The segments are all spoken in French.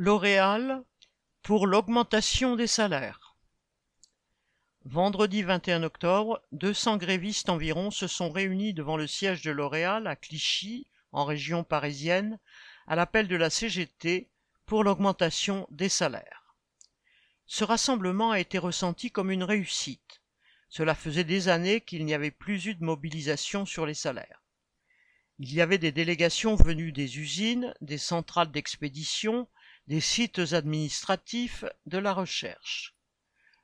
L'Oréal pour l'augmentation des salaires. Vendredi 21 octobre, 200 grévistes environ se sont réunis devant le siège de L'Oréal à Clichy, en région parisienne, à l'appel de la CGT pour l'augmentation des salaires. Ce rassemblement a été ressenti comme une réussite. Cela faisait des années qu'il n'y avait plus eu de mobilisation sur les salaires. Il y avait des délégations venues des usines, des centrales d'expédition, des sites administratifs de la recherche.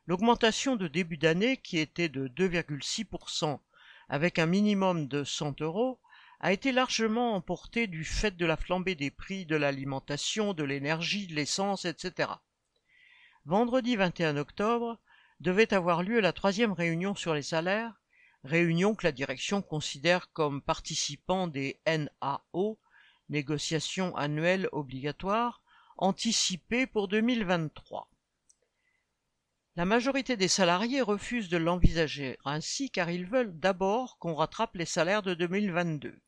L'augmentation de début d'année, qui était de 2,6% avec un minimum de 100 euros, a été largement emportée du fait de la flambée des prix de l'alimentation, de l'énergie, de l'essence, etc. Vendredi 21 octobre devait avoir lieu la troisième réunion sur les salaires, réunion que la direction considère comme participant des NAO, négociations annuelles obligatoires, anticipé pour 2023. La majorité des salariés refusent de l'envisager ainsi car ils veulent d'abord qu'on rattrape les salaires de 2022.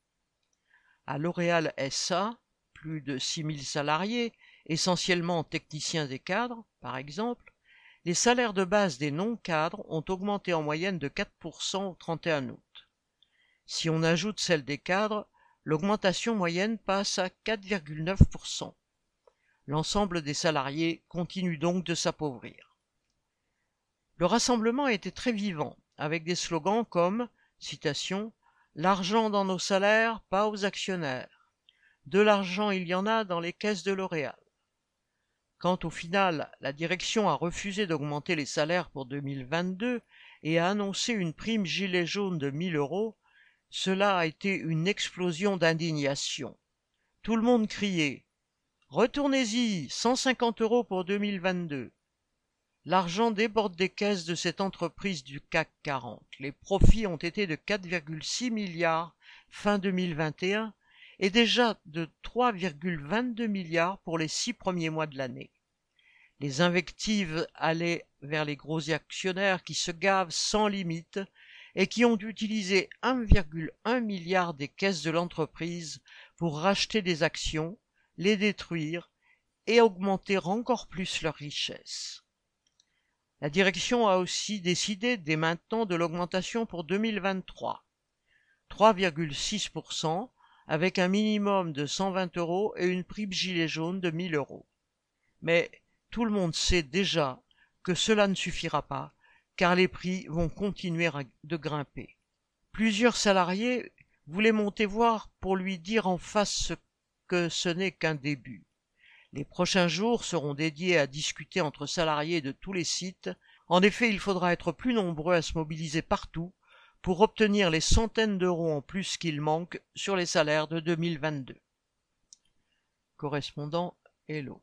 À L'Oréal SA, plus de 6000 salariés, essentiellement techniciens et cadres, par exemple, les salaires de base des non-cadres ont augmenté en moyenne de 4% au 31 août. Si on ajoute celle des cadres, l'augmentation moyenne passe à 4,9%. L'ensemble des salariés continue donc de s'appauvrir. Le rassemblement était très vivant, avec des slogans comme L'argent dans nos salaires, pas aux actionnaires. De l'argent il y en a dans les caisses de L'Oréal. Quand au final la direction a refusé d'augmenter les salaires pour 2022 et a annoncé une prime gilet jaune de 1000 euros, cela a été une explosion d'indignation. Tout le monde criait Retournez-y, 150 euros pour 2022. L'argent déborde des caisses de cette entreprise du CAC 40. Les profits ont été de 4,6 milliards fin 2021 et déjà de 3,22 milliards pour les six premiers mois de l'année. Les invectives allaient vers les gros actionnaires qui se gavent sans limite et qui ont utilisé 1,1 milliard des caisses de l'entreprise pour racheter des actions les détruire et augmenter encore plus leur richesse. La direction a aussi décidé dès maintenant de l'augmentation pour 2023. 3,6% avec un minimum de 120 euros et une prime gilet jaune de 1000 euros. Mais tout le monde sait déjà que cela ne suffira pas car les prix vont continuer de grimper. Plusieurs salariés voulaient monter voir pour lui dire en face ce que ce n'est qu'un début. Les prochains jours seront dédiés à discuter entre salariés de tous les sites. En effet, il faudra être plus nombreux à se mobiliser partout pour obtenir les centaines d'euros en plus qu'il manque sur les salaires de 2022. Correspondant Hello.